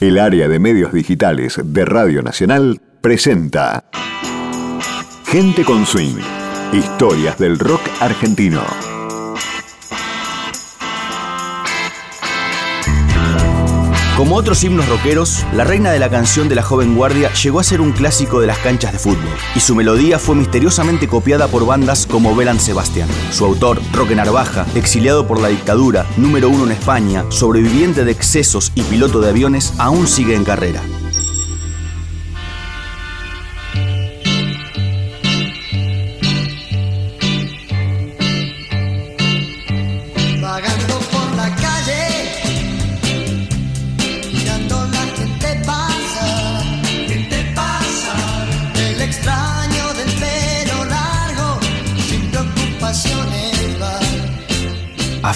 El área de medios digitales de Radio Nacional presenta Gente con Swing. Historias del rock argentino. Como otros himnos rockeros, la reina de la canción de la joven guardia llegó a ser un clásico de las canchas de fútbol, y su melodía fue misteriosamente copiada por bandas como Belan Sebastián. Su autor, Roque Narvaja, exiliado por la dictadura, número uno en España, sobreviviente de excesos y piloto de aviones, aún sigue en carrera.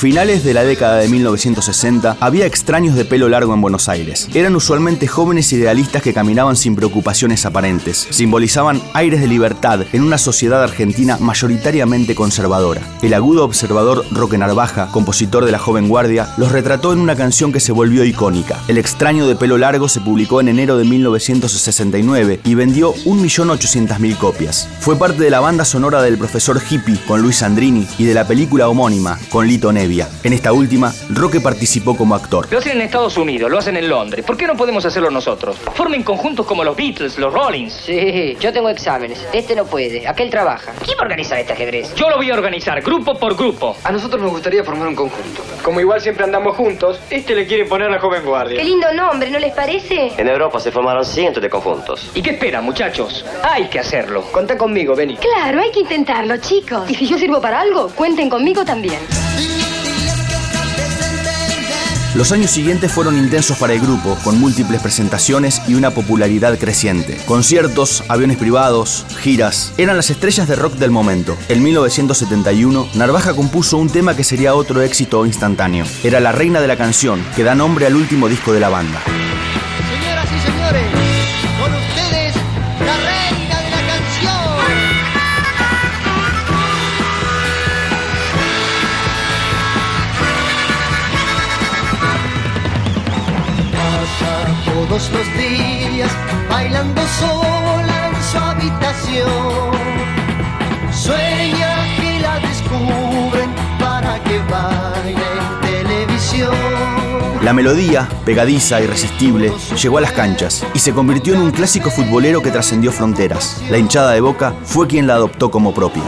Finales de la década de 1960 había extraños de pelo largo en Buenos Aires. Eran usualmente jóvenes idealistas que caminaban sin preocupaciones aparentes. Simbolizaban aires de libertad en una sociedad argentina mayoritariamente conservadora. El agudo observador Roque Narvaja, compositor de La Joven Guardia, los retrató en una canción que se volvió icónica. El extraño de pelo largo se publicó en enero de 1969 y vendió 1.800.000 copias. Fue parte de la banda sonora del profesor hippie con Luis Sandrini y de la película homónima con Lito En esta última, Roque participó como actor. Lo hacen en Estados Unidos, lo hacen en Londres. ¿Por qué no podemos hacerlo nosotros? Formen conjuntos como los Beatles, los Rollins. Sí, yo tengo exámenes. Este no puede. Aquel trabaja. ¿Quién va a organizar este ajedrez? Yo lo voy a organizar, grupo por grupo. A nosotros nos gustaría formar un conjunto. Como igual siempre andamos juntos, este le quiere poner la joven guardia. Qué lindo nombre, ¿no les parece? En Europa se formaron cientos de conjuntos. ¿Y qué esperan, muchachos? Hay que hacerlo. Contá conmigo, vení. Claro, hay que intentarlo, chicos. Y si yo sirvo para algo, cuenten conmigo también. Los años siguientes fueron intensos para el grupo, con múltiples presentaciones y una popularidad creciente. Conciertos, aviones privados, giras, eran las estrellas de rock del momento. En 1971, Narvaja compuso un tema que sería otro éxito instantáneo. Era La Reina de la Canción, que da nombre al último disco de la banda. Los días bailando sola en su habitación. Sueña que la descubren para que baile en televisión. La melodía, pegadiza, irresistible, llegó a las canchas y se convirtió en un clásico futbolero que trascendió fronteras. La hinchada de Boca fue quien la adoptó como propia.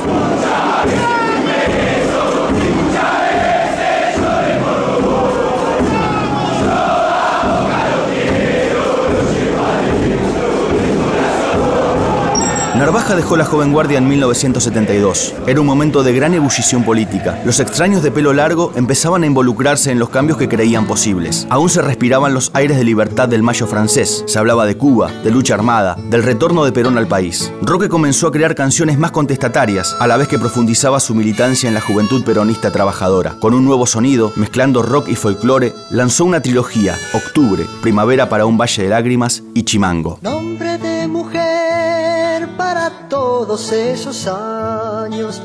Dejó la joven guardia en 1972. Era un momento de gran ebullición política. Los extraños de pelo largo empezaban a involucrarse en los cambios que creían posibles. Aún se respiraban los aires de libertad del mayo francés. Se hablaba de Cuba, de lucha armada, del retorno de Perón al país. Roque comenzó a crear canciones más contestatarias, a la vez que profundizaba su militancia en la juventud peronista trabajadora. Con un nuevo sonido, mezclando rock y folclore, lanzó una trilogía, Octubre, Primavera para un Valle de Lágrimas y Chimango. Nombre de mujer todos esos años,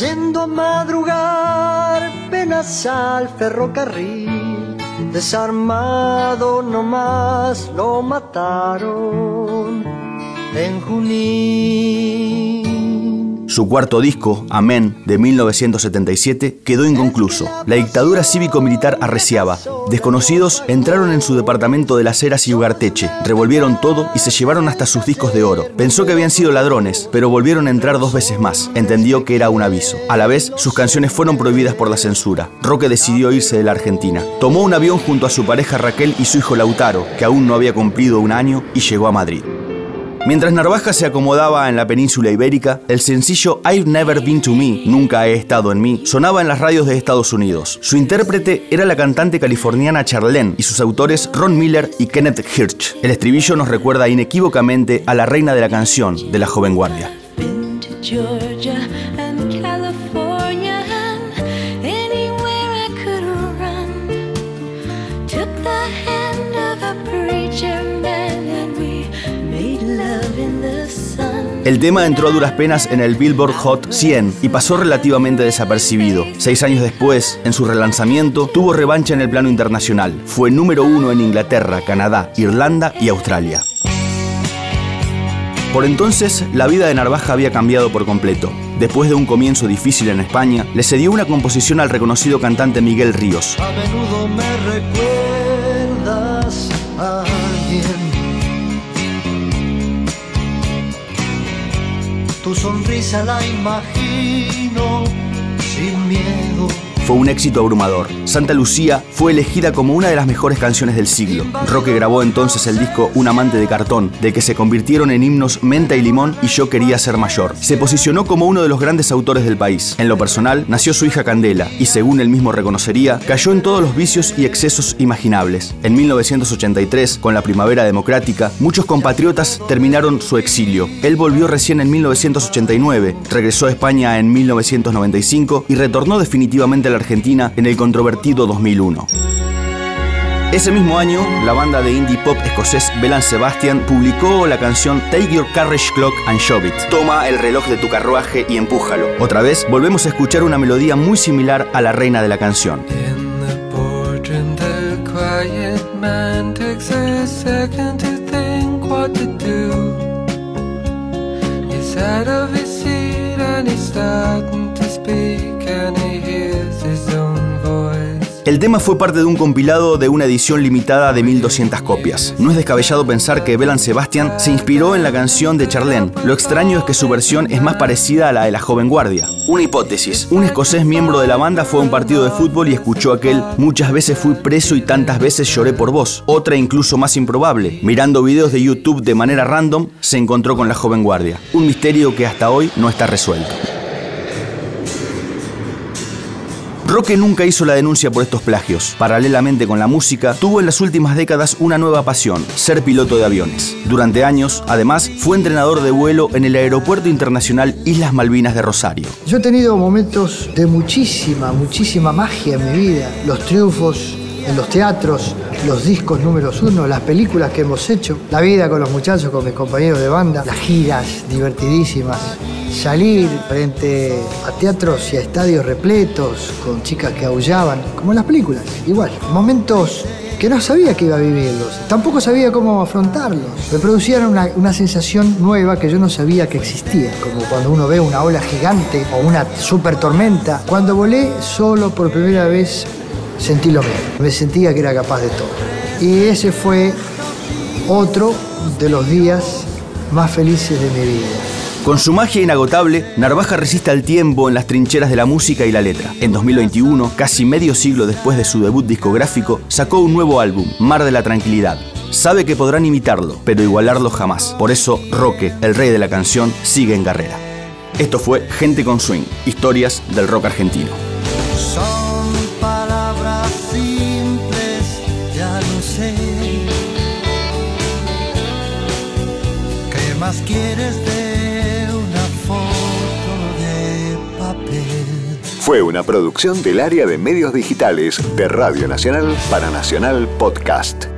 yendo a madrugar, penas al ferrocarril, desarmado nomás lo mataron en Junín. Su cuarto disco, Amén, de 1977, quedó inconcluso. La dictadura cívico-militar arreciaba. Desconocidos entraron en su departamento de Las Heras y Ugarteche, revolvieron todo y se llevaron hasta sus discos de oro. Pensó que habían sido ladrones, pero volvieron a entrar dos veces más. Entendió que era un aviso. A la vez, sus canciones fueron prohibidas por la censura. Roque decidió irse de la Argentina. Tomó un avión junto a su pareja Raquel y su hijo Lautaro, que aún no había cumplido un año, y llegó a Madrid. Mientras Narvaja se acomodaba en la península ibérica, el sencillo I've Never Been to Me, Nunca he estado en mí, sonaba en las radios de Estados Unidos. Su intérprete era la cantante californiana Charlene y sus autores Ron Miller y Kenneth Hirsch. El estribillo nos recuerda inequívocamente a la reina de la canción de la joven guardia. El tema entró a duras penas en el Billboard Hot 100 y pasó relativamente desapercibido. Seis años después, en su relanzamiento, tuvo revancha en el plano internacional. Fue número uno en Inglaterra, Canadá, Irlanda y Australia. Por entonces, la vida de Narvaja había cambiado por completo. Después de un comienzo difícil en España, le cedió una composición al reconocido cantante Miguel Ríos. A menudo me recuerdas a Tu sonrisa la imagino sin miedo. Fue un éxito abrumador. Santa Lucía fue elegida como una de las mejores canciones del siglo. Roque grabó entonces el disco Un amante de cartón, del que se convirtieron en himnos Menta y Limón y Yo quería ser mayor. Se posicionó como uno de los grandes autores del país. En lo personal, nació su hija Candela y, según él mismo reconocería, cayó en todos los vicios y excesos imaginables. En 1983, con la Primavera Democrática, muchos compatriotas terminaron su exilio. Él volvió recién en 1989, regresó a España en 1995 y retornó definitivamente a la Argentina en el controvertido 2001. Ese mismo año, la banda de indie pop escocés Belan Sebastian publicó la canción Take Your Carriage Clock and Shove It. Toma el reloj de tu carruaje y empújalo. Otra vez, volvemos a escuchar una melodía muy similar a la reina de la canción. El tema fue parte de un compilado de una edición limitada de 1200 copias. No es descabellado pensar que Belan Sebastian se inspiró en la canción de Charlene. Lo extraño es que su versión es más parecida a la de la joven guardia. Una hipótesis. Un escocés miembro de la banda fue a un partido de fútbol y escuchó aquel Muchas veces fui preso y tantas veces lloré por vos. Otra incluso más improbable. Mirando videos de YouTube de manera random, se encontró con la joven guardia. Un misterio que hasta hoy no está resuelto. Roque nunca hizo la denuncia por estos plagios. Paralelamente con la música, tuvo en las últimas décadas una nueva pasión, ser piloto de aviones. Durante años, además, fue entrenador de vuelo en el Aeropuerto Internacional Islas Malvinas de Rosario. Yo he tenido momentos de muchísima, muchísima magia en mi vida. Los triunfos en los teatros, los discos números uno, las películas que hemos hecho, la vida con los muchachos, con mis compañeros de banda, las giras divertidísimas, salir frente a teatros y a estadios repletos, con chicas que aullaban, como en las películas, igual. Momentos que no sabía que iba a vivirlos, tampoco sabía cómo afrontarlos. Me producían una, una, sensación nueva que yo no sabía que existía, como cuando uno ve una ola gigante o una super tormenta. Cuando volé solo por primera vez sentí lo mismo, me sentía que era capaz de todo. Y ese fue otro de los días más felices de mi vida. Con su magia inagotable, Narvaja resiste al tiempo en las trincheras de la música y la letra. En 2021, casi medio siglo después de su debut discográfico, sacó un nuevo álbum, Mar de la Tranquilidad. Sabe que podrán imitarlo, pero igualarlo jamás. Por eso, Roque, el rey de la canción, sigue en carrera. Esto fue Gente con Swing, historias del rock argentino. Son palabras simples, ya no sé. ¿Qué más quieres Fue una producción del área de medios digitales de Radio Nacional para Nacional Podcast.